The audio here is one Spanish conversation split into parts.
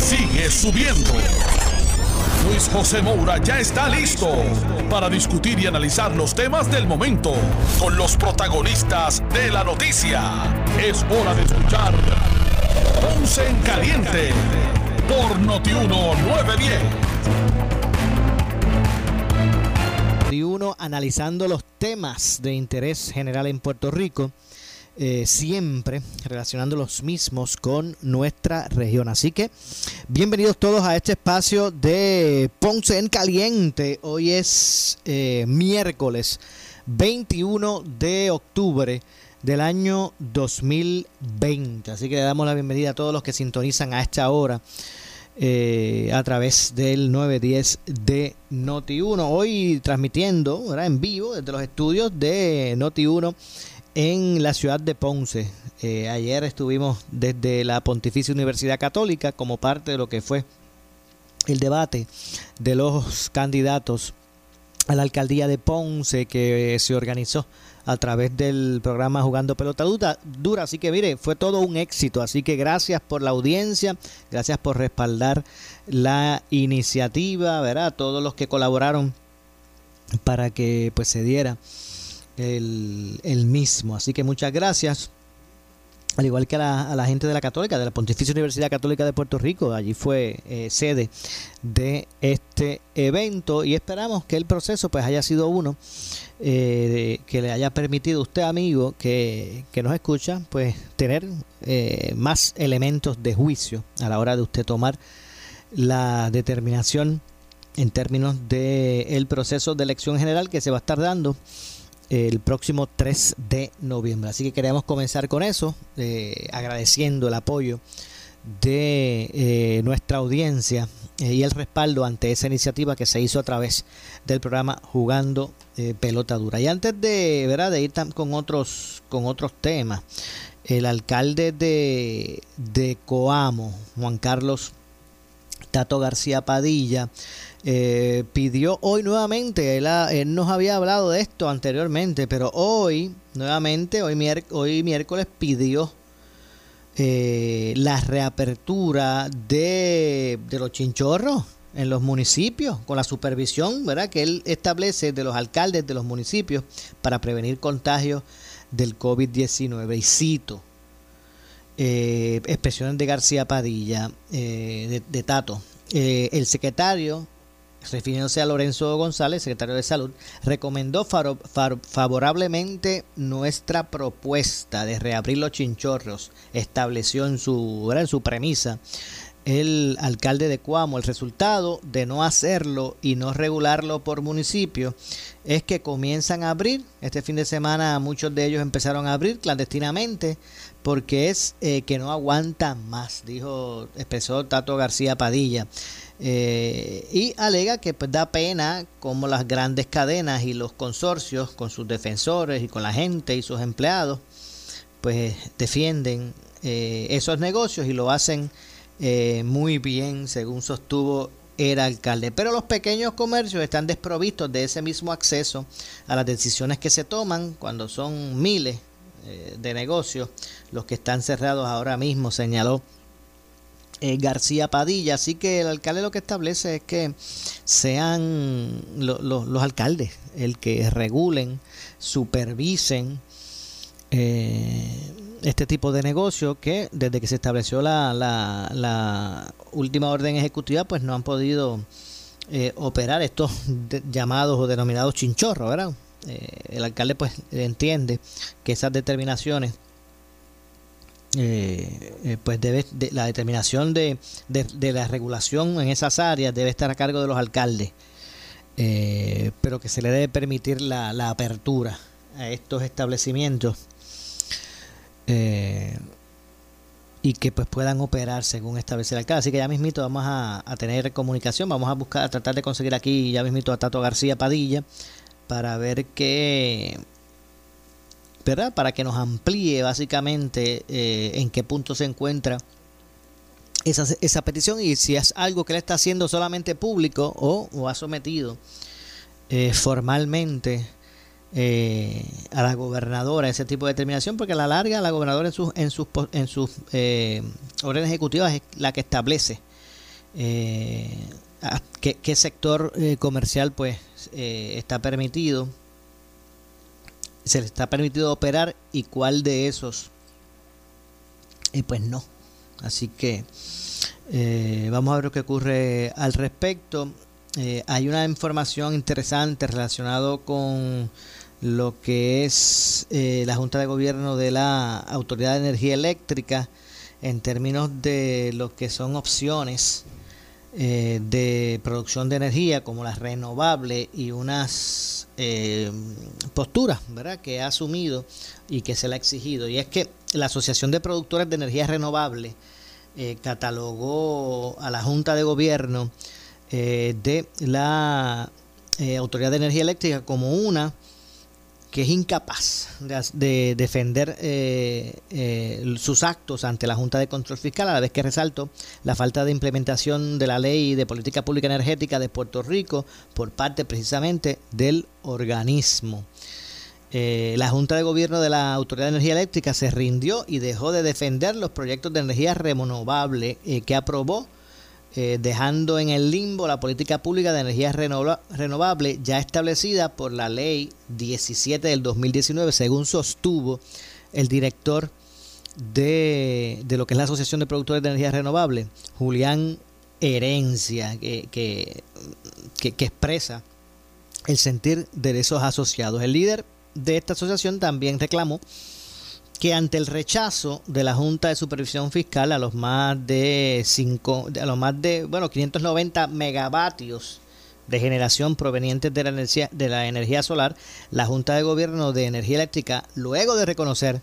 sigue subiendo. Luis José Moura ya está listo para discutir y analizar los temas del momento con los protagonistas de la noticia. Es hora de escuchar Ponce en Caliente por Notiuno 910. Notiuno analizando los temas de interés general en Puerto Rico. Eh, siempre relacionando los mismos con nuestra región. Así que bienvenidos todos a este espacio de Ponce en Caliente. Hoy es eh, miércoles 21 de octubre del año 2020. Así que le damos la bienvenida a todos los que sintonizan a esta hora. Eh, a través del 910 de Noti1. Hoy transmitiendo en vivo desde los estudios de Noti1 en la ciudad de Ponce. Eh, ayer estuvimos desde la Pontificia Universidad Católica como parte de lo que fue el debate de los candidatos a la alcaldía de Ponce que se organizó a través del programa Jugando Pelota Dura. Así que mire, fue todo un éxito. Así que gracias por la audiencia, gracias por respaldar la iniciativa, ¿verdad? Todos los que colaboraron para que pues se diera el, mismo. Así que muchas gracias. Al igual que a la, gente de la Católica, de la Pontificia Universidad Católica de Puerto Rico, allí fue eh, sede de este evento y esperamos que el proceso pues haya sido uno eh, que le haya permitido a usted, amigo, que, que nos escucha, pues tener eh, más elementos de juicio a la hora de usted tomar la determinación en términos del el proceso de elección general que se va a estar dando el próximo 3 de noviembre. Así que queremos comenzar con eso, eh, agradeciendo el apoyo de eh, nuestra audiencia eh, y el respaldo ante esa iniciativa que se hizo a través del programa Jugando Pelota Dura. Y antes de, ¿verdad? de ir con otros, con otros temas, el alcalde de, de Coamo, Juan Carlos Tato García Padilla, eh, pidió hoy nuevamente, él, nos había hablado de esto anteriormente, pero hoy, nuevamente, hoy, hoy miércoles pidió eh, la reapertura de, de los chinchorros en los municipios, con la supervisión ¿verdad? que él establece de los alcaldes de los municipios para prevenir contagios del COVID-19. Y cito, eh, expresiones de García Padilla, eh, de, Tato. Eh, el secretario, refiriéndose a Lorenzo González, secretario de Salud, recomendó favorablemente nuestra propuesta de reabrir los chinchorros. Estableció en su, en su premisa el alcalde de Cuamo. El resultado de no hacerlo y no regularlo por municipio es que comienzan a abrir. Este fin de semana muchos de ellos empezaron a abrir clandestinamente porque es eh, que no aguantan más, dijo, expresó Tato García Padilla. Eh, y alega que pues, da pena como las grandes cadenas y los consorcios con sus defensores y con la gente y sus empleados pues defienden eh, esos negocios y lo hacen muy bien según sostuvo el alcalde. Pero los pequeños comercios están desprovistos de ese mismo acceso a las decisiones que se toman cuando son miles eh, de negocios, los que están cerrados ahora mismo, señaló eh, García Padilla. Así que el alcalde lo que establece es que sean los alcaldes el que regulen, supervisen eh, este tipo de negocio que desde que se estableció la, la, última orden ejecutiva pues no han podido operar estos llamados o denominados chinchorros, ¿verdad? Eh, el alcalde pues entiende que esas determinaciones eh, eh, pues debe la determinación de, la regulación en esas áreas debe estar a cargo de los alcaldes pero que se le debe permitir la, apertura a estos establecimientos y que pues puedan operar según establece el alcalde. Así que ya mismito vamos a, a, tener comunicación, vamos a buscar, a tratar de conseguir aquí ya mismito a Tato García Padilla para ver qué, ¿verdad? Para que nos amplíe básicamente eh, en qué punto se encuentra esa, esa, petición y si es algo que le está haciendo solamente público o, ha sometido eh, formalmente eh, a la gobernadora ese tipo de determinación, porque a la larga la gobernadora en sus, en sus, en sus órdenes ejecutivas es la que establece qué, sector comercial pues está permitido, se le está permitido operar y cuál de esos pues no. Así que vamos a ver lo que ocurre al respecto. hay una información interesante relacionado con lo que es eh, la Junta de Gobierno de la Autoridad de Energía Eléctrica en términos de lo que son opciones eh, de producción de energía como las renovables y unas eh, posturas ¿verdad? que ha asumido y que se le ha exigido. Y es que la Asociación de Productores de Energía Renovable catalogó a la Junta de Gobierno de la Autoridad de Energía Eléctrica como una es incapaz de, defender eh, eh, sus actos ante la Junta de Control Fiscal, a la vez que resalto la falta de implementación de la ley de política pública energética de Puerto Rico por parte precisamente del organismo. Eh, la Junta de Gobierno de la Autoridad de Energía Eléctrica se rindió y dejó de defender los proyectos de energía renovable que aprobó eh, dejando en el limbo la política pública de energía renovable ya establecida por la ley 17 del 2019, según sostuvo el director de, lo que es la Asociación de Productores de Energía Renovable, Julián Herencia, que, que, que expresa el sentir de esos asociados. El líder de esta asociación también reclamó que ante el rechazo de la Junta de Supervisión Fiscal a los más de cinco, a los más de bueno 590 megavatios de generación provenientes de la energía de la energía solar, la Junta de Gobierno de Energía Eléctrica, luego de reconocer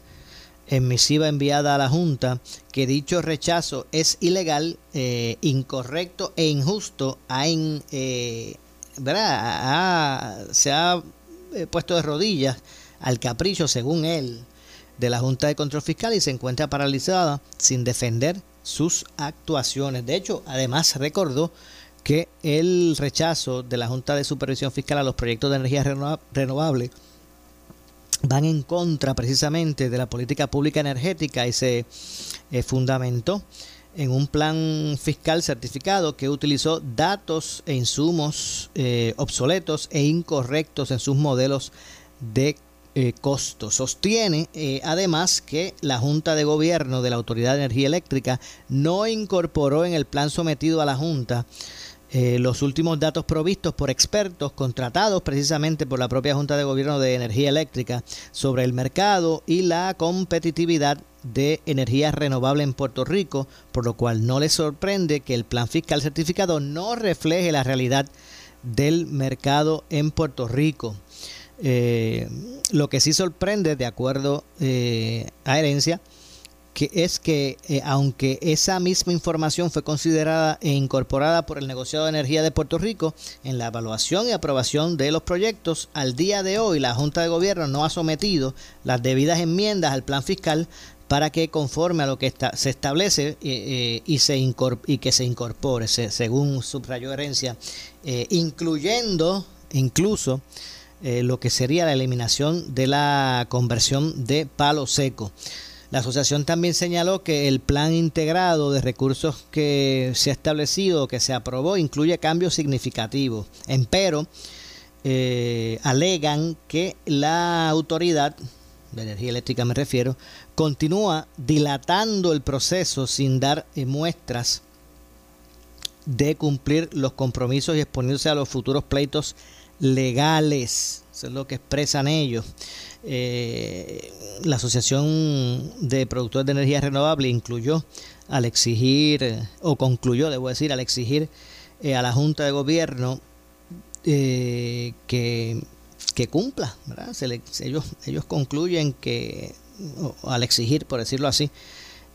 en misiva enviada a la Junta que dicho rechazo es ilegal, eh, incorrecto e injusto, ha eh, se ha eh, puesto de rodillas al capricho, según él, de la Junta de Control Fiscal y se encuentra paralizada sin defender sus actuaciones. De hecho, además recordó que el rechazo de la Junta de Supervisión Fiscal a los proyectos de energía renovable van en contra precisamente de la política pública energética y se eh, fundamentó en un plan fiscal certificado que utilizó datos e insumos eh, obsoletos e incorrectos en sus modelos de eh, costo. Sostiene eh, además que la Junta de Gobierno de la Autoridad de Energía Eléctrica no incorporó en el plan sometido a la Junta eh, los últimos datos provistos por expertos contratados precisamente por la propia Junta de Gobierno de Energía Eléctrica sobre el mercado y la competitividad de energía renovable en Puerto Rico, por lo cual no les sorprende que el plan fiscal certificado no refleje la realidad del mercado en Puerto Rico. Eh, lo que sí sorprende, de acuerdo eh, a herencia, que es que eh, aunque esa misma información fue considerada e incorporada por el negociado de energía de Puerto Rico en la evaluación y aprobación de los proyectos, al día de hoy la Junta de Gobierno no ha sometido las debidas enmiendas al plan fiscal para que conforme a lo que está, se establece y, se y que se incorpore, según subrayó herencia, incluyendo incluso eh, lo que sería la eliminación de la conversión de palo seco. La asociación también señaló que el plan integrado de recursos que se ha establecido, que se aprobó, incluye cambios significativos. Empero, eh, alegan que la autoridad, de energía eléctrica me refiero, continúa dilatando el proceso sin dar eh, muestras de cumplir los compromisos y exponiéndose a los futuros pleitos legales. Eso es lo que expresan ellos. Eh, la Asociación de Productores de Energía Renovable incluyó al exigir, o concluyó, debo decir, al exigir eh, a la Junta de Gobierno eh, que, que, cumpla. ellos, ellos concluyen que, al exigir, por decirlo así,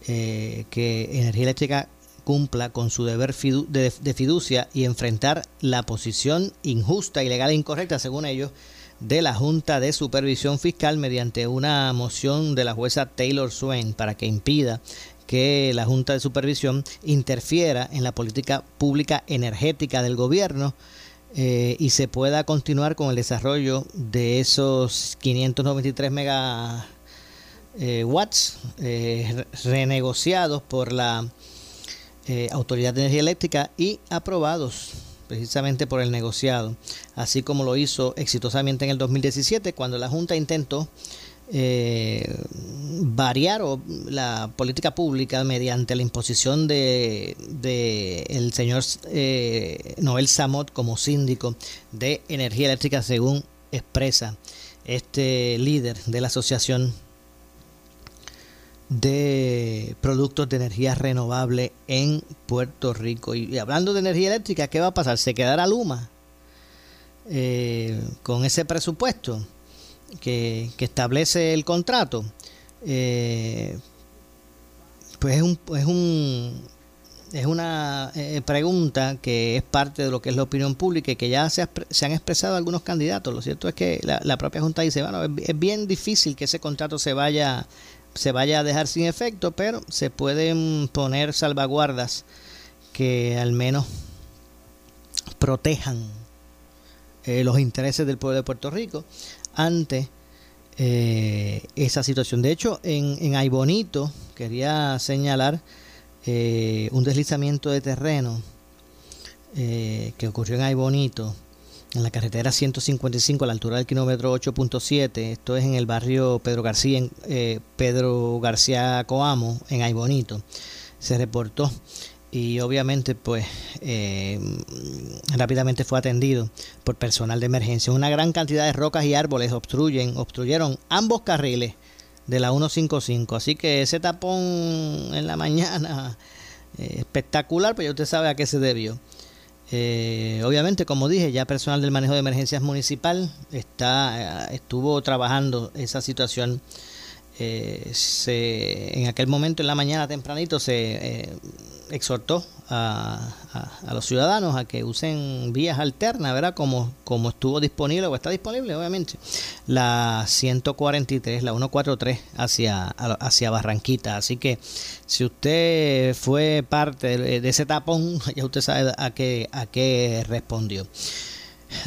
que Energía Eléctrica cumpla con su deber de, fiducia y enfrentar la posición injusta, ilegal e incorrecta, según ellos, de la Junta de Supervisión Fiscal mediante una moción de la jueza Taylor Swain para que impida que la Junta de Supervisión interfiera en la política pública energética del gobierno eh, y se pueda continuar con el desarrollo de esos 593 megawatts eh, eh, renegociados por la eh, Autoridad de Energía Eléctrica y aprobados precisamente por el negociado, así como lo hizo exitosamente en el 2017 cuando la Junta intentó eh, variar la política pública mediante la imposición de, el señor eh, Noel Samot como síndico de energía eléctrica según expresa este líder de la asociación de productos de energía renovable en Puerto Rico. Y, hablando de energía eléctrica, ¿qué va a pasar? ¿Se quedará Luma eh, con ese presupuesto que, establece el contrato? Eh, pues es un, es un es una eh, pregunta que es parte de lo que es la opinión pública y que ya se, se han expresado algunos candidatos. Lo cierto es que la, propia Junta dice, bueno, es, bien difícil que ese contrato se vaya se vaya a dejar sin efecto, pero se pueden poner salvaguardas que al menos protejan eh, los intereses del pueblo de Puerto Rico ante eh, esa situación. De hecho, en, en Aybonito quería señalar eh, un deslizamiento de terreno que ocurrió en Aybonito en la carretera 155 a la altura del kilómetro 8.7, esto es en el barrio Pedro García, en, eh, Pedro García Coamo, en Aybonito, se reportó y obviamente pues eh, rápidamente fue atendido por personal de emergencia. Una gran cantidad de rocas y árboles obstruyen, obstruyeron ambos carriles de la 155, así que ese tapón en la mañana eh, espectacular, pues ya usted sabe a qué se debió. Eh, obviamente, como dije, ya personal del manejo de emergencias municipal está, eh, estuvo trabajando esa situación. Eh, en aquel momento, en la mañana tempranito, se exhortó a, los ciudadanos a que usen vías alternas, ¿verdad? Como, como estuvo disponible o está disponible, obviamente, la 143, la 143 hacia, hacia Barranquita. Así que si usted fue parte de, ese tapón, ya usted sabe a qué, a qué respondió.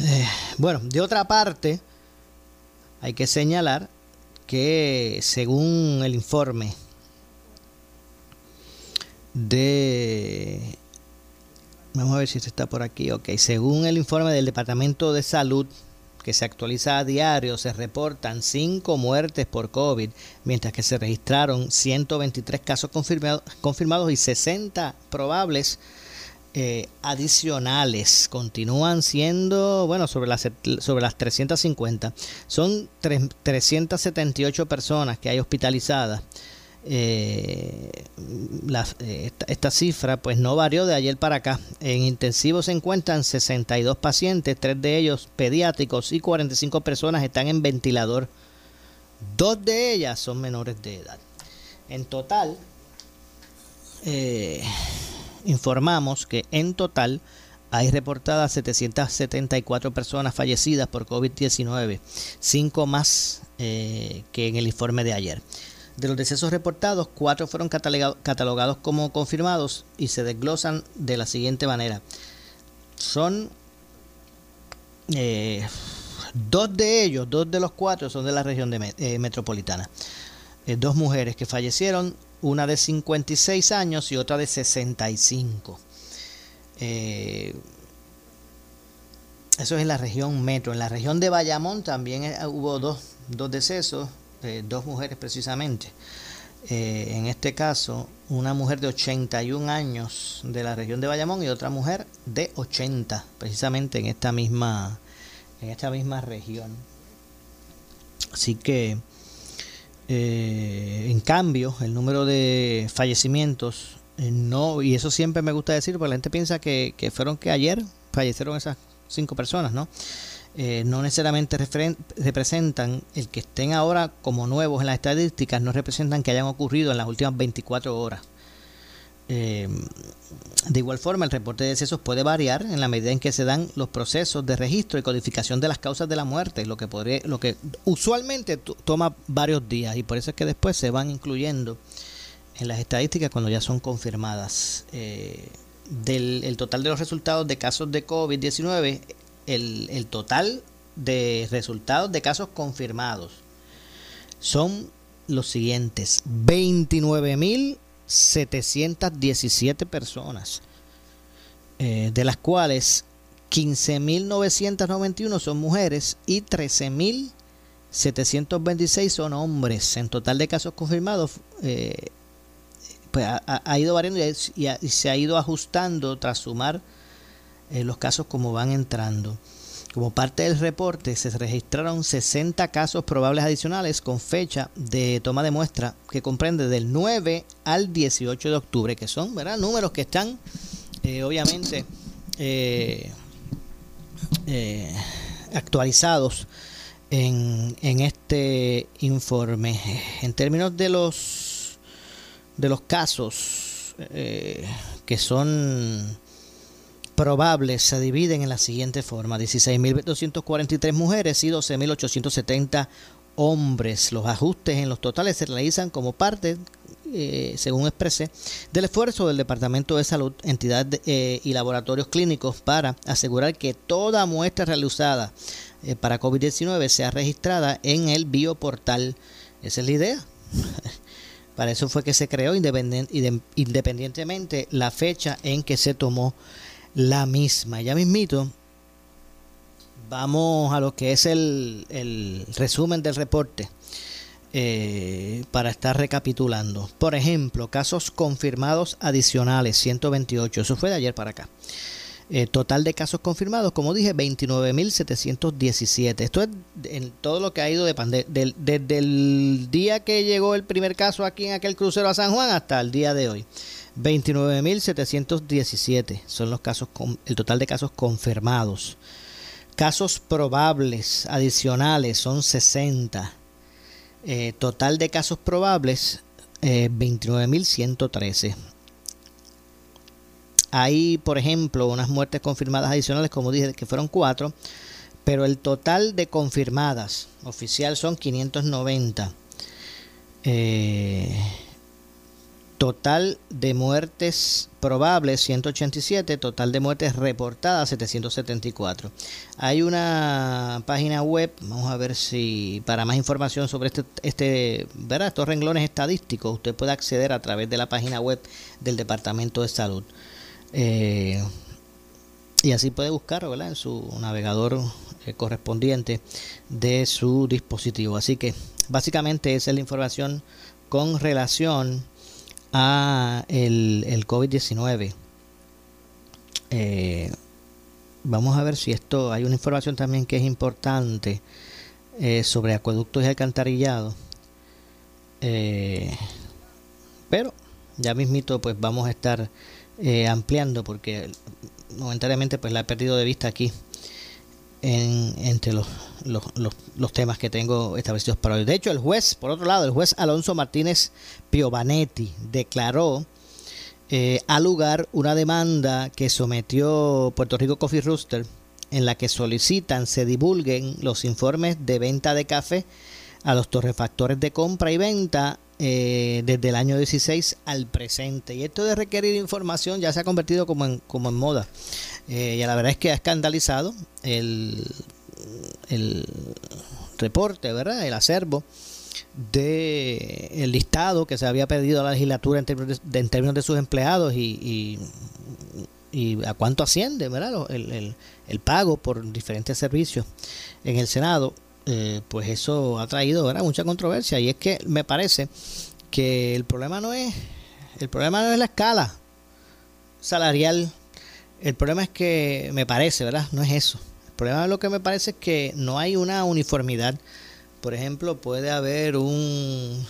Eh, bueno, de otra parte, hay que señalar que según el informe de... Vamos a ver si está por aquí. Ok, según el informe del Departamento de Salud que se actualiza a diario, se reportan 5 muertes por COVID, mientras que se registraron 123 casos confirmados, confirmados y 60 probables eh, adicionales. Continúan siendo, bueno, sobre las, sobre las 350. Son 378 personas que hay hospitalizadas eh, esta, cifra pues no varió de ayer para acá. En intensivo se encuentran 62 pacientes, tres de ellos pediátricos y 45 personas están en ventilador. Dos de ellas son menores de edad. En total, eh, informamos que en total hay reportadas 774 personas fallecidas por COVID-19, cinco más eh, que en el informe de ayer. De los decesos reportados, cuatro fueron catalogados como confirmados y se desglosan de la siguiente manera. Son eh, dos de ellos, dos de los cuatro son de la región de, eh, metropolitana. Dos mujeres que fallecieron, una de 56 años y otra de 65. eso es en la región metro. En la región de Bayamón también hubo dos, dos decesos, dos mujeres precisamente. Eh, en este caso, una mujer de 81 años de la región de Bayamón y otra mujer de 80, precisamente en esta misma, en esta misma región. Así que, eh, en cambio, el número de fallecimientos eh, no, y eso siempre me gusta decir, porque la gente piensa que, que fueron que ayer fallecieron esas cinco personas, ¿no? Eh, no necesariamente representan, el que estén ahora como nuevos en las estadísticas, no representan que hayan ocurrido en las últimas 24 horas. Eh, de igual forma, el reporte de decesos puede variar en la medida en que se dan los procesos de registro y codificación de las causas de la muerte, lo que, podría, lo que usualmente toma varios días y por eso es que después se van incluyendo en las estadísticas cuando ya son confirmadas. Eh, del el total de los resultados de casos de COVID-19 el, total de resultados de casos confirmados son los siguientes: 29.000 717 personas, eh, de las cuales 15.991 son mujeres y 13.726 son hombres. En total de casos confirmados, eh, pues ha, ido variando y, se ha ido ajustando tras sumar eh, los casos como van entrando. Como parte del reporte se registraron 60 casos probables adicionales con fecha de toma de muestra que comprende del 9 al 18 de octubre, que son números que están eh, obviamente eh, eh, actualizados en, en, este informe. En términos de los de los casos que son probables se dividen en la siguiente forma: 16.243 mujeres y 12.870 hombres. Los ajustes en los totales se realizan como parte, eh, según expresé, del esfuerzo del Departamento de Salud, entidades eh, y laboratorios clínicos para asegurar que toda muestra realizada eh, para COVID-19 sea registrada en el bioportal. Esa es la idea. para eso fue que se creó independientemente la fecha en que se tomó la misma. Ya mismito, vamos a lo que es el, el resumen del reporte. Eh, para estar recapitulando. Por ejemplo, casos confirmados adicionales, 128. Eso fue de ayer para acá. Eh, total de casos confirmados, como dije, 29.717. Esto es en todo lo que ha ido de desde el día que llegó el primer caso aquí en aquel crucero a San Juan hasta el día de hoy. 29.717 son los casos con, el total de casos confirmados. Casos probables adicionales son 60. Eh, total de casos probables eh, 29.113. Hay, por ejemplo, unas muertes confirmadas adicionales, como dije, que fueron 4, pero el total de confirmadas oficial son 590. Eh, Total de muertes probables 187, total de muertes reportadas 774. Hay una página web, vamos a ver si para más información sobre este, este ¿verdad? estos renglones estadísticos, usted puede acceder a través de la página web del Departamento de Salud. Eh, y así puede buscar ¿verdad? en su navegador eh, correspondiente de su dispositivo. Así que básicamente esa es la información con relación a el, el COVID-19. Eh, vamos a ver si esto, hay una información también que es importante eh, sobre acueductos y alcantarillado. Eh, pero ya mismito pues vamos a estar ampliando porque momentáneamente pues la he perdido de vista aquí en, entre los, los, los, temas que tengo establecidos para hoy. De hecho, el juez, por otro lado, el juez Alonso Martínez Piovanetti declaró eh, al lugar una demanda que sometió Puerto Rico Coffee Rooster en la que solicitan se divulguen los informes de venta de café a los torrefactores de compra y venta eh, desde el año 16 al presente. Y esto de requerir información ya se ha convertido como en, como en moda. Eh, y la verdad es que ha escandalizado el, el reporte, ¿verdad? El acervo de el listado que se había pedido a la legislatura en términos de, sus empleados y, y, a cuánto asciende ¿verdad? El, el, el, pago por diferentes servicios en el Senado eh, pues eso ha traído ¿verdad? mucha controversia y es que me parece que el problema no es el problema no es la escala salarial el problema es que me parece, ¿verdad? No es eso. El problema de lo que me parece es que no hay una uniformidad. Por ejemplo, puede haber un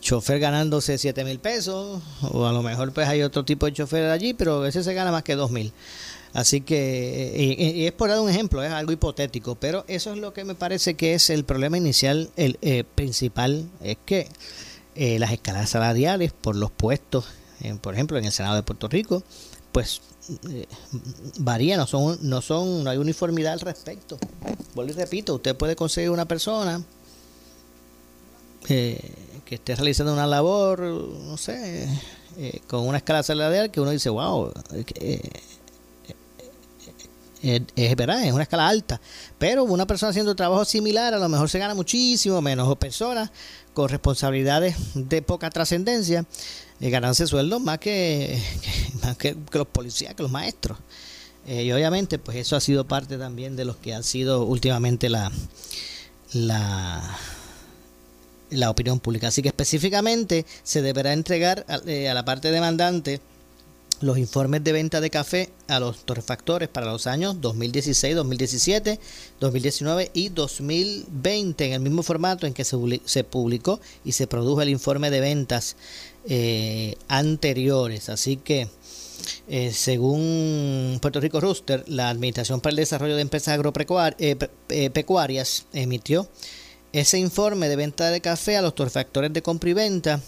chofer ganándose 7 mil pesos, o a lo mejor pues hay otro tipo de chofer allí, pero veces se gana más que 2 mil. Así que, y, es por dar un ejemplo, es algo hipotético, pero eso es lo que me parece que es el problema inicial, el eh, principal, es que eh, las escalas salariales por los puestos, por ejemplo, en el Senado de Puerto Rico, pues eh, varía, no son, no son, no hay uniformidad al respecto. Vuelvo y repito, usted puede conseguir una persona eh, que esté realizando una labor, no sé, eh, con una escala salarial que uno dice, wow, es, verdad, es una escala alta, pero una persona haciendo trabajo similar a lo mejor se gana muchísimo menos, o personas con responsabilidades de poca trascendencia eh, ganarse sueldos más que, más que, los policías, que los maestros. Eh, y obviamente, pues eso ha sido parte también de los que han sido últimamente la, la, la opinión pública. Así que específicamente se deberá entregar a, eh, a la parte demandante los informes de venta de café a los torrefactores para los años 2016, 2017, 2019 y 2020 en el mismo formato en que se publicó y se produjo el informe de ventas eh, anteriores. Así que, eh, según Puerto Rico Rooster, la Administración para el Desarrollo de Empresas Agropecuarias eh, emitió ese informe de venta de café a los torrefactores de compra y venta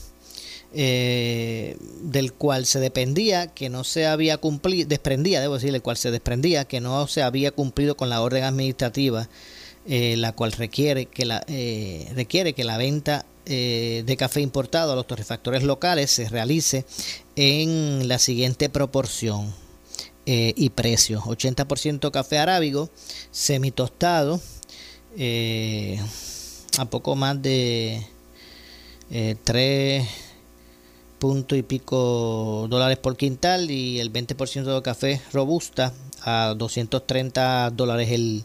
del cual se dependía que no se había cumplido, desprendía, debo decir, el cual se desprendía que no se había cumplido con la orden administrativa, la cual requiere que la, requiere que la venta de café importado a los torrefactores locales se realice en la siguiente proporción y precio: 80% café arábigo, semitostado, a poco más de 3 punto y pico dólares por quintal y el 20% de café robusta a 230 dólares el,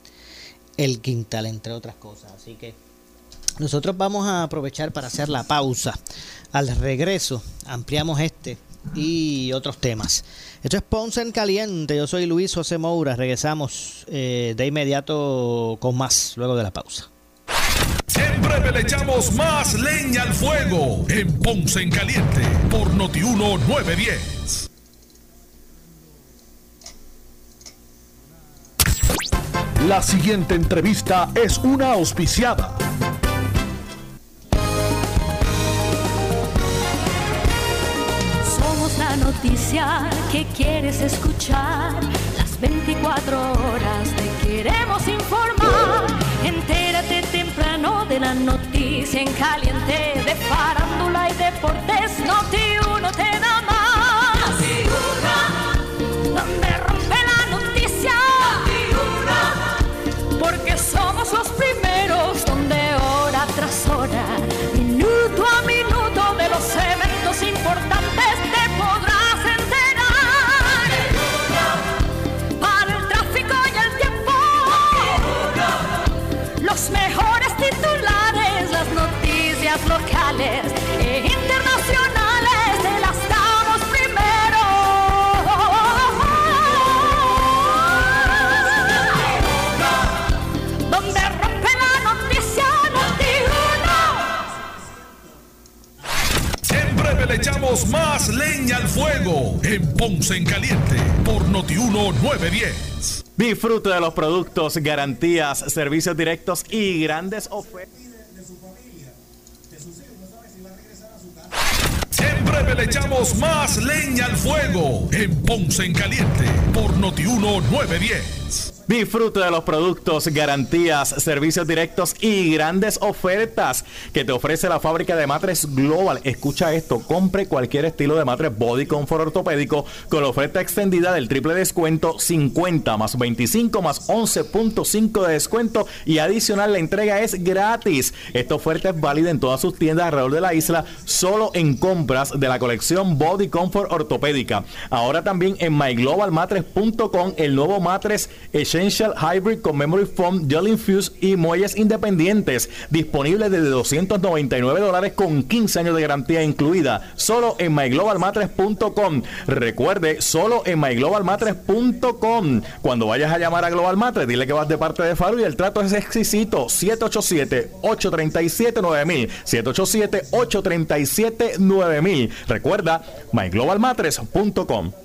el quintal, entre otras cosas. Así que nosotros vamos a aprovechar para hacer la pausa. Al regreso ampliamos este y otros temas. Esto es Ponce en Caliente. Yo soy Luis José Moura. Regresamos eh, de inmediato con más luego de la pausa. Breve le echamos más leña al fuego en Ponce en Caliente por Notiuno 910. La siguiente entrevista es una auspiciada. Noticia que quieres escuchar. Las 24 horas te queremos informar. Entérate temprano de la noticia en caliente de farándula y deportes. Noti uno te da más. Ponce en Caliente por Notiuno 910. Disfrute de los productos, garantías, servicios directos y grandes ofertas. Breve le echamos más leña al fuego en Ponce en Caliente por Notiuno 910. Disfrute de los productos, garantías, servicios directos y grandes ofertas que te ofrece la fábrica de matres Global. Escucha esto, compre cualquier estilo de matres Body Comfort ortopédico con la oferta extendida del triple descuento 50 más 25 más 11.5 de descuento y adicional la entrega es gratis. Esta oferta es válida en todas sus tiendas alrededor de la isla, solo en compras de la colección Body Comfort ortopédica. Ahora también en myglobalmatres.com el nuevo matres Essential Hybrid con Memory Foam, Gel Infuse y muelles independientes. Disponible desde 299 dólares con 15 años de garantía incluida. Solo en myglobalmatres.com. Recuerde, solo en myglobalmatres.com. Cuando vayas a llamar a Global Matres, dile que vas de parte de Faru y el trato es exquisito. 787-837-9000. 787-837-9000. Recuerda, myglobalmatres.com.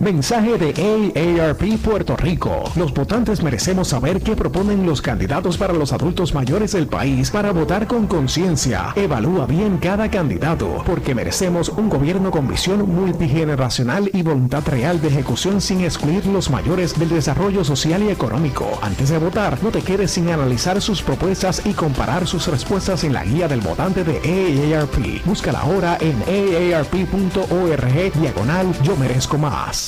Mensaje de AARP Puerto Rico. Los votantes merecemos saber qué proponen los candidatos para los adultos mayores del país para votar con conciencia. Evalúa bien cada candidato, porque merecemos un gobierno con visión multigeneracional y voluntad real de ejecución sin excluir los mayores del desarrollo social y económico. Antes de votar, no te quedes sin analizar sus propuestas y comparar sus respuestas en la guía del votante de AARP. Búscala ahora en aarp.org diagonal Yo merezco más.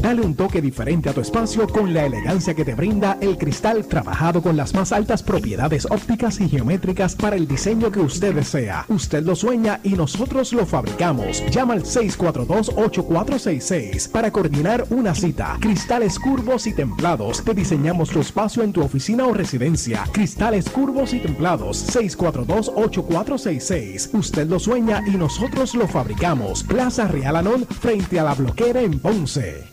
Dale un toque diferente a tu espacio con la elegancia que te brinda el cristal trabajado con las más altas propiedades ópticas y geométricas para el diseño que usted desea. Usted lo sueña y nosotros lo fabricamos. Llama al 642-8466 para coordinar una cita. Cristales curvos y templados. Te diseñamos tu espacio en tu oficina o residencia. Cristales curvos y templados. 642-8466. Usted lo sueña y nosotros lo fabricamos. Plaza Real Anón frente a la bloquera en Ponce.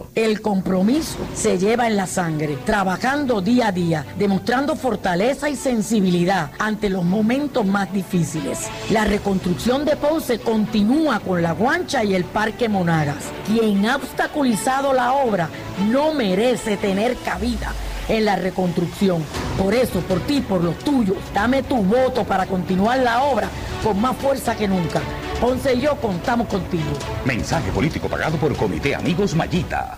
El compromiso se lleva en la sangre, trabajando día a día, demostrando fortaleza y sensibilidad ante los momentos más difíciles. La reconstrucción de Ponce continúa con la guancha y el Parque Monagas. Quien ha obstaculizado la obra no merece tener cabida en la reconstrucción. Por eso, por ti, por los tuyos, dame tu voto para continuar la obra con más fuerza que nunca. Ponce y yo contamos contigo. Mensaje político pagado por Comité Amigos Mayita.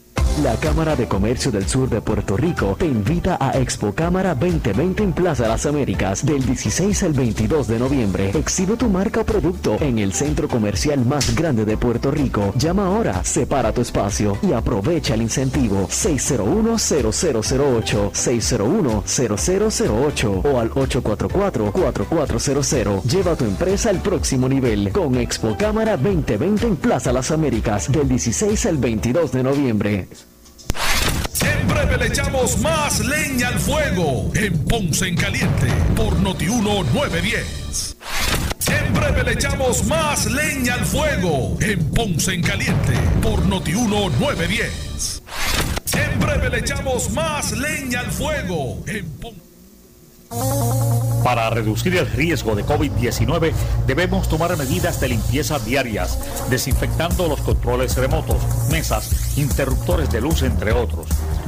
La Cámara de Comercio del Sur de Puerto Rico te invita a Expo Cámara 2020 en Plaza Las Américas del 16 al 22 de noviembre. Exhibe tu marca o producto en el centro comercial más grande de Puerto Rico. Llama ahora, separa tu espacio y aprovecha el incentivo 601-0008, 601-0008 o al 844-4400. Lleva tu empresa al próximo nivel con Expo Cámara 2020 en Plaza Las Américas del 16 al 22 de noviembre. Breve le echamos más leña al fuego en Ponce en Caliente por Notiuno 910. En breve le echamos más leña al fuego en Ponce en Caliente por Notiuno 910. En breve le echamos más leña al fuego en Ponce. Para reducir el riesgo de COVID-19 debemos tomar medidas de limpieza diarias, desinfectando los controles remotos, mesas, interruptores de luz, entre otros.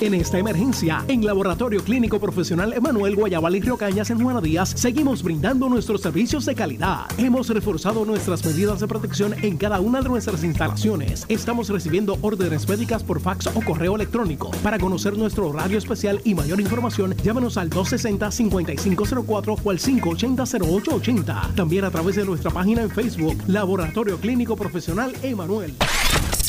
En esta emergencia, en Laboratorio Clínico Profesional Emanuel Guayabal y Río Cañas en Juana Díaz, seguimos brindando nuestros servicios de calidad. Hemos reforzado nuestras medidas de protección en cada una de nuestras instalaciones. Estamos recibiendo órdenes médicas por fax o correo electrónico. Para conocer nuestro horario especial y mayor información, llámanos al 260-5504 o al 580-0880. También a través de nuestra página en Facebook, Laboratorio Clínico Profesional Emanuel.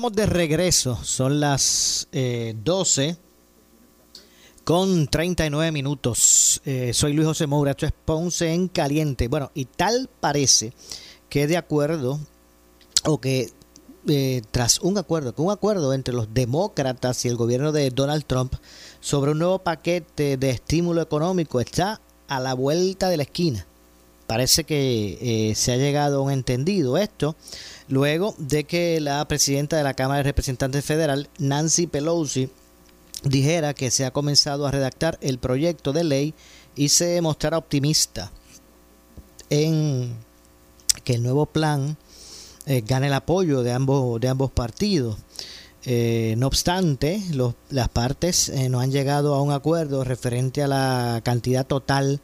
Estamos de regreso. Son las eh, 12 con 39 minutos. Eh, soy Luis José Moura, esto es Ponce en Caliente. Bueno, y tal parece que de acuerdo, o que eh, tras un acuerdo, un acuerdo entre los demócratas y el gobierno de Donald Trump sobre un nuevo paquete de estímulo económico está a la vuelta de la esquina. Parece que eh, se ha llegado a un entendido esto luego de que la presidenta de la Cámara de Representantes Federal, Nancy Pelosi, dijera que se ha comenzado a redactar el proyecto de ley y se mostrara optimista en que el nuevo plan eh, gane el apoyo de ambos, de ambos partidos. Eh, no obstante, las partes no han llegado a un acuerdo referente a la cantidad total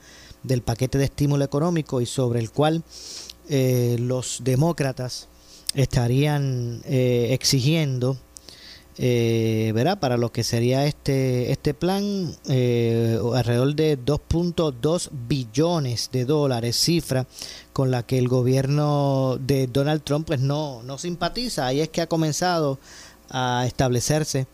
del paquete de estímulo económico y sobre el cual eh, los demócratas estarían eh, exigiendo eh, ¿verdad? para lo que sería este este plan eh, alrededor de 2.2 billones de dólares cifra con la que el gobierno de Donald Trump pues no no simpatiza ahí es que ha comenzado a establecerse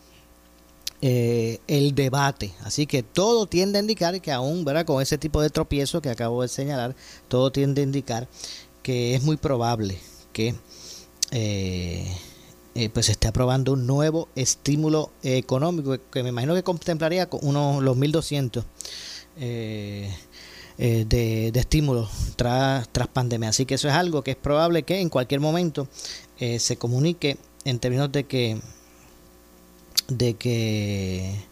eh, el debate. Así que todo tiende a indicar que aún, ¿verdad? Con ese tipo de tropiezo que acabo de señalar, todo tiende a indicar que es muy probable que eh, eh, pues se esté aprobando un nuevo estímulo económico que me imagino que contemplaría con unos los 1200 eh, eh, de, de estímulos tras, tras pandemia. Así que eso es algo que es probable que en cualquier momento se comunique en términos de que de que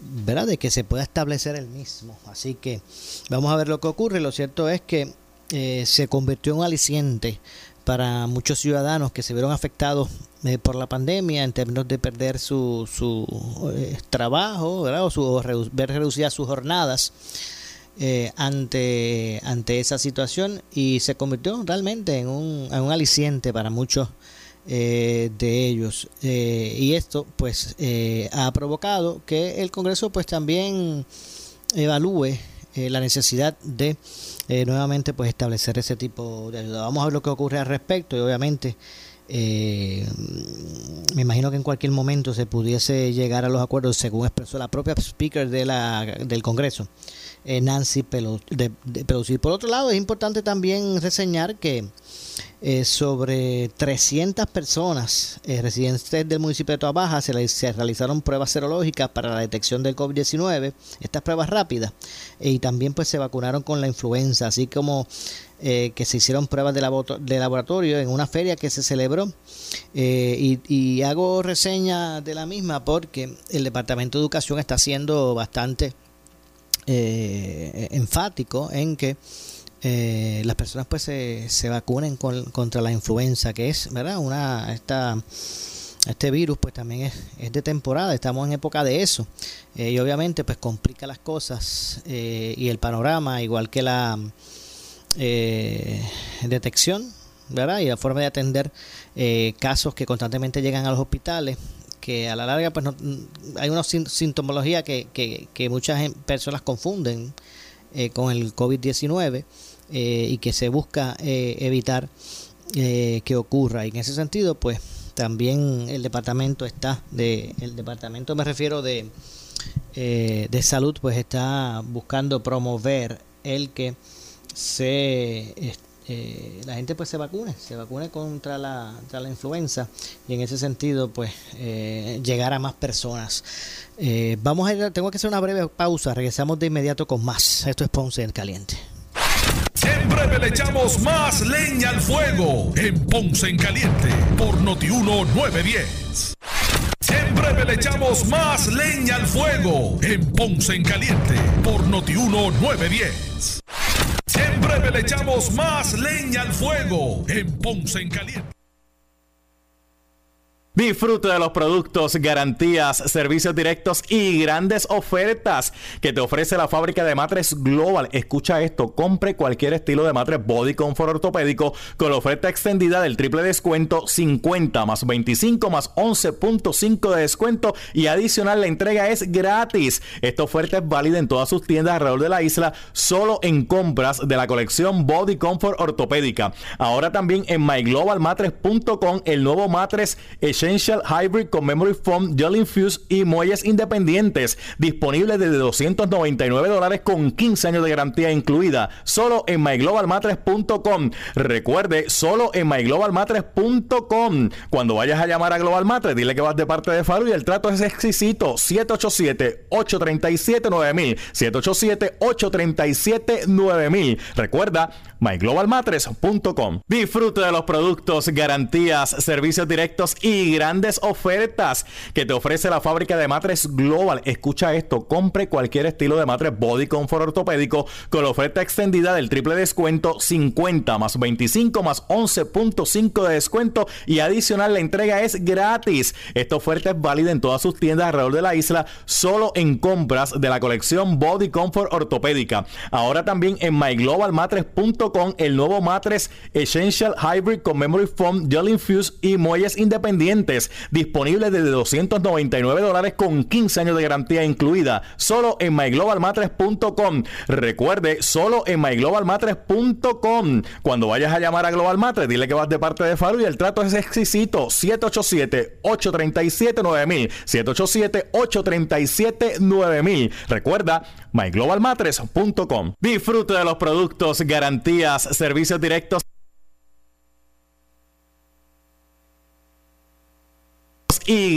¿verdad? de que se pueda establecer el mismo así que vamos a ver lo que ocurre lo cierto es que eh, se convirtió en un aliciente para muchos ciudadanos que se vieron afectados eh, por la pandemia en términos de perder su, su eh, trabajo ¿verdad? o su, ver reducidas sus jornadas eh, ante, ante esa situación y se convirtió realmente en un, en un aliciente para muchos eh, de ellos Eh, y esto pues eh, ha provocado que el Congreso pues también evalúe eh, la necesidad de eh, nuevamente pues establecer ese tipo de ayuda. Vamos a ver lo que ocurre al respecto y obviamente eh, me imagino que en cualquier momento se pudiese llegar a los acuerdos según expresó la propia speaker de la, del Congreso, eh, Nancy Pelosi. Por otro lado, es importante también reseñar que eh, sobre 300 personas eh, residentes del municipio de Toa Baja se, se, realizaron pruebas serológicas para la detección del COVID-19, estas pruebas rápidas, y también pues se vacunaron con la influenza, así como eh, que se hicieron pruebas de, de, laboratorio en una feria que se celebró. Y, y, hago reseña de la misma porque el Departamento de Educación está siendo bastante enfático en que eh, las personas pues se, se vacunen contra la influenza, que es, ¿verdad? Una, esta, este virus pues también es, de temporada, estamos en época de eso. Eh, y obviamente pues complica las cosas eh, y el panorama, igual que la detección, ¿verdad? Y la forma de atender casos que constantemente llegan a los hospitales que a la larga pues no, hay una sintomología que, que, muchas personas confunden con el COVID-19 eh, y que se busca eh, evitar eh, que ocurra. Y en ese sentido, pues también el departamento está, de, el departamento me refiero de, de salud, pues está buscando promover el que se la gente pues se vacune, se vacune contra la, contra la influenza y en ese sentido pues llegar a más personas. vamos a ir, tengo que hacer una breve pausa, regresamos de inmediato con más. Esto es Ponce en Caliente. En breve le echamos más leña al fuego en Ponce en Caliente por Notiuno 910. En breve le echamos más leña al fuego en Ponce en Caliente por Notiuno 910. Breve le echamos más leña al fuego en Ponce en Caliente. Disfruta de los productos, garantías, servicios directos y grandes ofertas que te ofrece la fábrica de matres Global. Escucha esto, compre cualquier estilo de matres Body Comfort ortopédico con la oferta extendida del triple descuento 50 más 25 más 11.5 de descuento y adicional la entrega es gratis. Esta oferta es válida en todas sus tiendas alrededor de la isla, solo en compras de la colección Body Comfort ortopédica. Ahora también en myglobalmatres.com el nuevo matres Essential Hybrid con Memory Foam, Gel Infuse y muelles independientes. Disponible desde 299 dólares con 15 años de garantía incluida. Solo en myglobalmatres.com. Recuerde, solo en myglobalmatres.com. Cuando vayas a llamar a Global Matres, dile que vas de parte de Faru y el trato es exquisito. 787-837-9000. 787-837-9000. Recuerda, myglobalmatres.com. Disfrute de los productos, garantías, servicios directos y grandes ofertas que te ofrece la fábrica de matres Global. Escucha esto, compre cualquier estilo de matres Body Comfort ortopédico con la oferta extendida del triple descuento 50 más 25 más 11.5 de descuento y adicional la entrega es gratis. Esta oferta es válida en todas sus tiendas alrededor de la isla, solo en compras de la colección Body Comfort ortopédica. Ahora también en myglobalmatres.com el nuevo matres Essential Hybrid con Memory Foam, Gel Infuse y muelles independientes disponible desde 299 dólares con 15 años de garantía incluida, solo en myglobalmatres.com. Recuerde, solo en myglobalmatres.com. Cuando vayas a llamar a Global Matres, dile que vas de parte de Faru y el trato es exquisito. 787-837-9000. 787-837-9000. Recuerda, myglobalmatres.com. Disfrute de los productos, garantías, servicios directos y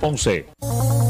Ponce.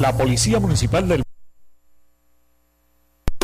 La Policía Municipal del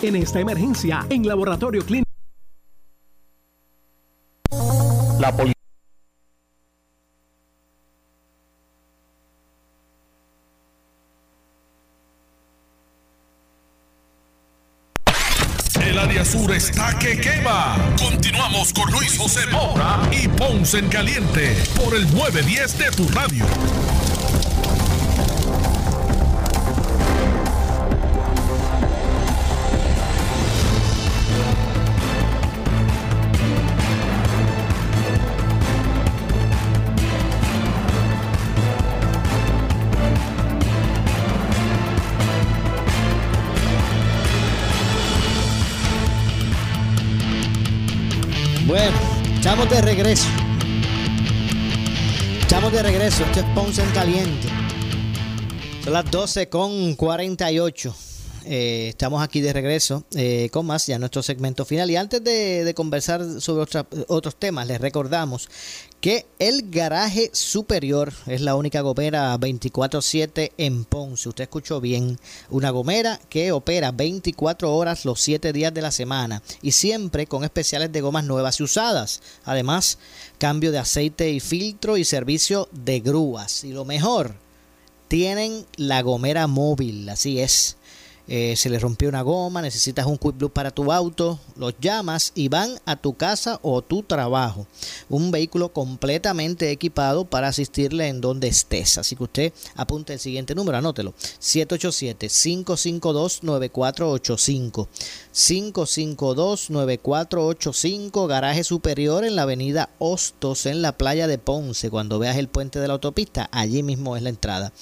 En esta emergencia, en Laboratorio Clínico. La Policía El área sur está que quema. Continuamos con Luis José Moura y Ponce en Caliente por el 910 de tu radio. Regreso. Estamos de regreso. Esto es Ponce en Caliente. Son las 12 con 48. Eh, estamos aquí de regreso eh, con más, ya nuestro segmento final. Y antes de, conversar sobre otros temas, les recordamos que el garaje superior es la única gomera 24/7 en Ponce. Usted escuchó bien, una gomera que opera 24 horas los 7 días de la semana y siempre con especiales de gomas nuevas y usadas. Además, cambio de aceite y filtro y servicio de grúas. Y lo mejor, tienen la gomera móvil, así es. Eh, se le rompió una goma, necesitas un Quick Blue para tu auto, los llamas y van a tu casa o tu trabajo. Un vehículo completamente equipado para asistirle en donde estés. Así que usted apunte el siguiente número, anótelo. 787-552-9485. 552-9485, garaje superior en la avenida Hostos, en la playa de Ponce. Cuando veas el puente de la autopista, allí mismo es la entrada.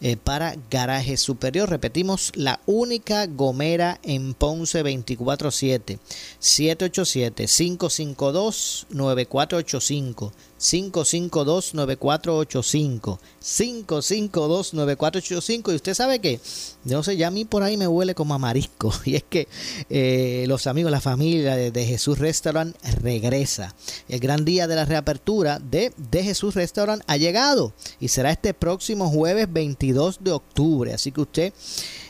Eh, para garaje superior, repetimos, la única gomera en Ponce 24-7. 787-552-9485. 552-9485. 552-9485. Y usted sabe que, no sé, ya a mí por ahí me huele como a marisco. Y es que eh, los amigos, la familia de, de Jesús Restaurant regresa. El gran día de la reapertura de, de Jesús Restaurant ha llegado. Y será este próximo jueves 22 de octubre. Así que usted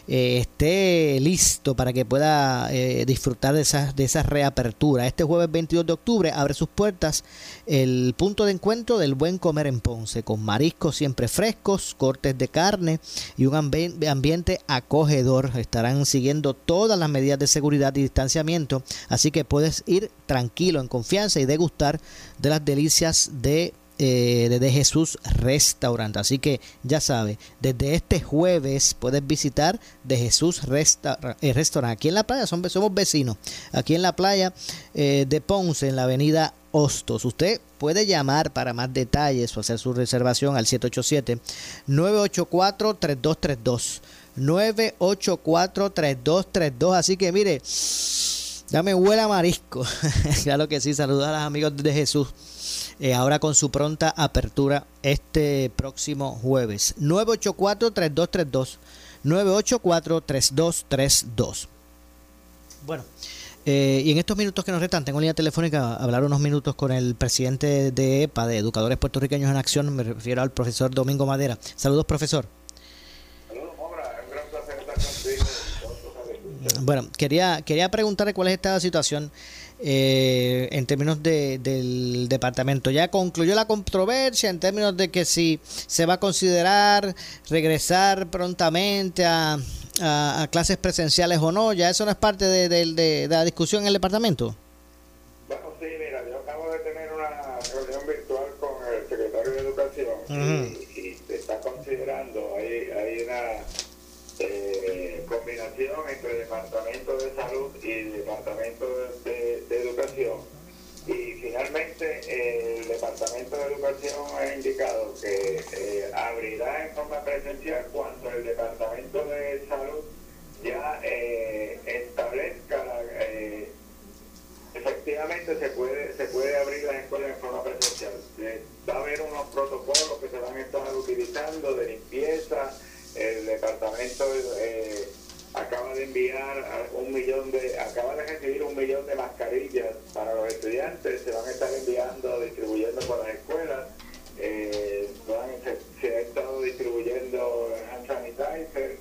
eh, esté listo para que pueda eh, disfrutar de esa, de esa reapertura. Este jueves 22 de octubre abre sus puertas el punto de encuentro del buen comer en Ponce, con mariscos siempre frescos, cortes de carne y un ambi- ambiente acogedor. Estarán siguiendo todas las medidas de seguridad y distanciamiento, así que puedes ir tranquilo, en confianza y degustar de las delicias de eh, de, de Jesús Restaurant. Así que ya sabe, desde este jueves puedes visitar de Jesús Resta- eh, Restaurant. Aquí en la playa, son, somos vecinos. Aquí en la playa eh, de Ponce, en la avenida Hostos. Usted puede llamar para más detalles o hacer su reservación al 787-984-3232. 984-3232. Así que mire, ya me huele a marisco. claro que sí, saludos a los amigos de Jesús. Eh, ahora con su pronta apertura este próximo jueves. 984-3232. 984-3232. Bueno, eh, y en estos minutos que nos restan, tengo línea telefónica hablar unos minutos con el presidente de EPA, de Educadores Puertorriqueños en Acción, me refiero al profesor Domingo Madera. Saludos, profesor. Bueno, quería, quería preguntarle cuál es esta situación eh, en términos de, del departamento. Ya concluyó la controversia en términos de que si se va a considerar regresar prontamente a, a, clases presenciales o no. Ya eso no es parte de, de la discusión en el departamento. Bueno, sí, mira, yo acabo de tener una reunión virtual con el secretario de Educación eh, entre Departamento de Salud y Departamento de, Educación. Y finalmente el Departamento de Educación ha indicado que eh, abrirá en forma presencial cuando el Departamento de Salud ya eh, establezca efectivamente se puede se puede abrir las escuelas en forma presencial. va a haber unos protocolos que se van a estar utilizando de limpieza, el departamento eh, acaba de enviar un millón de, acaba de recibir un millón de mascarillas para los estudiantes, se van a estar enviando, distribuyendo por las escuelas, eh, se, ha estado distribuyendo hand sanitizer,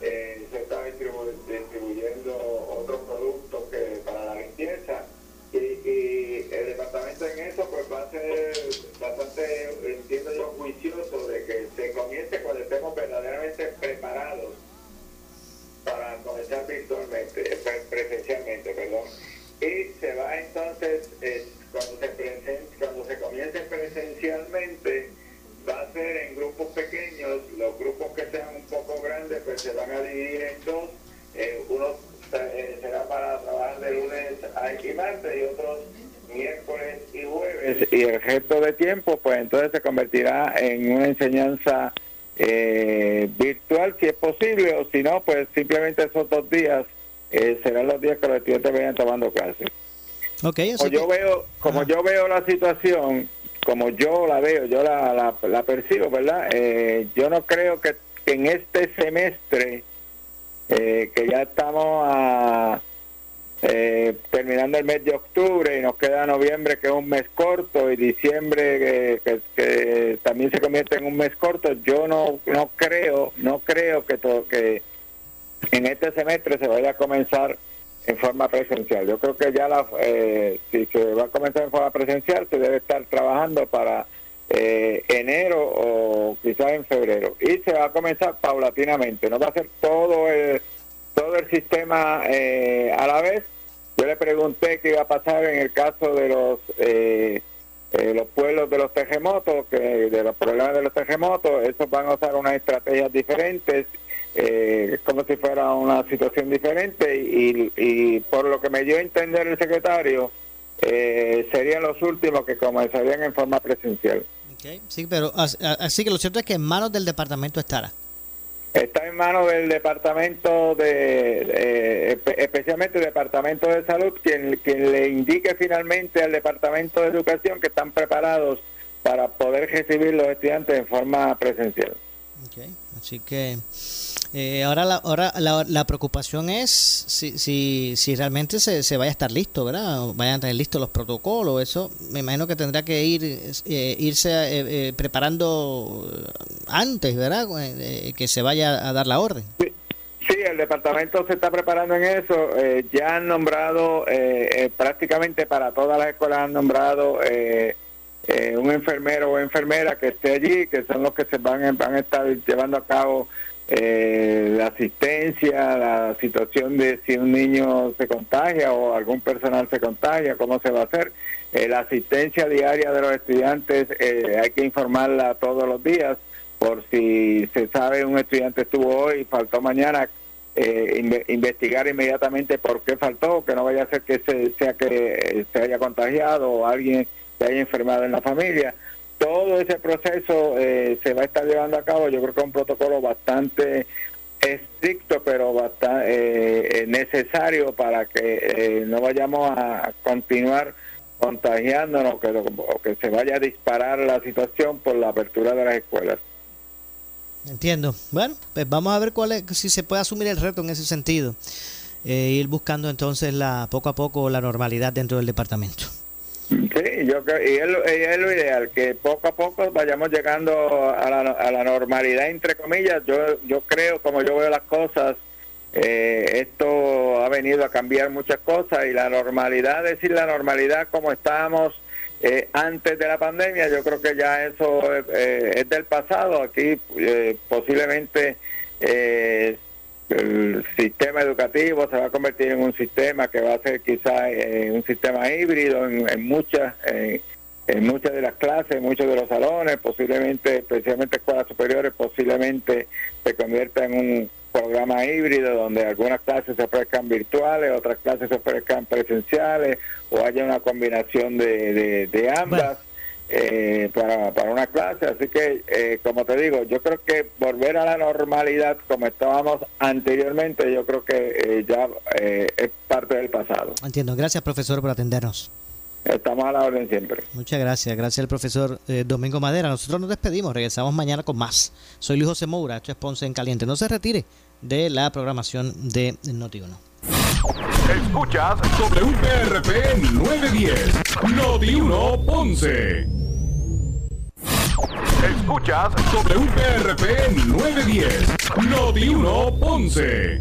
eh, se está distribuyendo otros productos que para la limpieza. Y, y, el departamento en eso pues va a ser bastante, entiendo yo, juicioso de que se comience cuando estemos verdaderamente preparados para comenzar virtualmente, presencialmente, perdón. Y se va entonces, cuando, se cuando se comience presencialmente, va a ser en grupos pequeños, los grupos que sean un poco grandes pues se van a dividir en dos, eh, unos eh, será para trabajar de lunes a y martes y otros miércoles y jueves. Y el resto de tiempo, pues entonces se convertirá en una enseñanza eh, virtual, si es posible, o si no, pues simplemente esos dos días eh, serán los días que los estudiantes vayan tomando clases. Okay, como yo veo, como yo veo la situación, como yo la veo, yo la, la, percibo, ¿verdad? yo no creo que en este semestre eh, que ya estamos a, eh, terminando el mes de octubre y nos queda noviembre que es un mes corto y diciembre que, también se convierte en un mes corto yo no no creo no creo que todo, que en este semestre se vaya a comenzar en forma presencial. Yo creo que ya la eh, si se va a comenzar en forma presencial se debe estar trabajando para eh, enero o quizás en febrero. Y se va a comenzar paulatinamente no va a ser todo el todo el sistema eh, a la vez yo le pregunté qué iba a pasar en el caso de los eh, los pueblos de los terremotos que de los problemas de los terremotos esos van a usar unas estrategias diferentes eh, como si fuera una situación diferente y, y por lo que me dio a entender el secretario eh, serían los últimos que comenzarían en forma presencial. Sí, pero así que lo cierto es que en manos del departamento estará. Está en manos del departamento de, especialmente el departamento de salud, quien, quien le indique finalmente al departamento de educación que están preparados para poder recibir los estudiantes en forma presencial. Okay. Así que eh, ahora la, ahora la, preocupación es si, si, si realmente se, se, vaya a estar listo, ¿verdad? Vayan a tener listos los protocolos. Eso me imagino que tendrá que ir eh, irse eh, preparando antes, ¿verdad? que se vaya a dar la orden. Sí. El departamento se está preparando en eso. ya han nombrado, prácticamente para todas las escuelas han nombrado un enfermero o enfermera que esté allí, que son los que se van, van a estar llevando a cabo eh, la asistencia, la situación de si un niño se contagia o algún personal se contagia, cómo se va a hacer. Eh, la asistencia diaria de los estudiantes eh, hay que informarla todos los días por si se sabe un estudiante estuvo hoy y faltó mañana, eh, investigar inmediatamente por qué faltó, que no vaya a ser que se, sea que se haya contagiado o alguien se haya enfermado en la familia todo ese proceso eh, se va a estar llevando a cabo, yo creo que es un protocolo bastante estricto, pero bastante eh, eh, necesario para que no vayamos a continuar contagiándonos, que, que se vaya a disparar la situación por la apertura de las escuelas. Entiendo. Bueno, pues vamos a ver cuál es, si se puede asumir el reto en ese sentido. ir buscando entonces la poco a poco la normalidad dentro del departamento. Sí, yo creo, y es, lo ideal, que poco a poco vayamos llegando a la, a la normalidad, entre comillas. Yo, yo creo, como yo veo las cosas, eh, esto ha, venido a cambiar muchas cosas y la normalidad, decir la normalidad como estábamos eh, antes de la pandemia, yo creo que ya eso eh, es del pasado. Aquí eh, posiblemente eh, el sistema educativo se va a convertir en un sistema que va a ser quizás eh, un sistema híbrido en, en muchas eh, en muchas de las clases, en muchos de los salones, posiblemente, especialmente escuelas superiores, posiblemente se convierta en un programa híbrido donde algunas clases se ofrezcan virtuales, otras clases se ofrezcan presenciales o haya una combinación de, de, ambas. eh, para, para una clase, así que eh, como te digo, yo creo que volver a la normalidad como estábamos anteriormente, yo creo que eh, ya eh, es parte del pasado. Entiendo. Gracias, profesor, por atendernos. Estamos a la orden siempre. Muchas gracias. Gracias al profesor eh, Domingo Madera. Nosotros nos despedimos. Regresamos mañana con más. Soy Luis José Moura. Esto es Ponce en Caliente. No se retire de la programación de Noti1. Escuchas WPRP 910, Noti 1 Ponce. Escuchas WPRP 910, Noti 1 Ponce.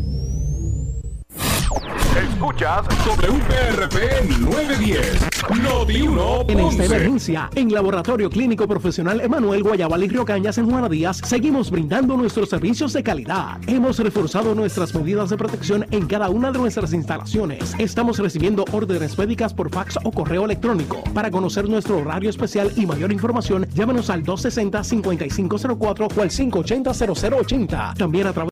Escuchas WPRP 910, Noti 1 En esta emergencia, en Laboratorio Clínico Profesional Emanuel Guayabal y Río Cañas en Juana Díaz, seguimos brindando nuestros servicios de calidad. Hemos reforzado nuestras medidas de protección en cada una de nuestras instalaciones. Estamos recibiendo órdenes médicas por fax o correo electrónico. Para conocer nuestro horario especial y mayor información, llámenos al 260-5504 o al 580-0080. También a través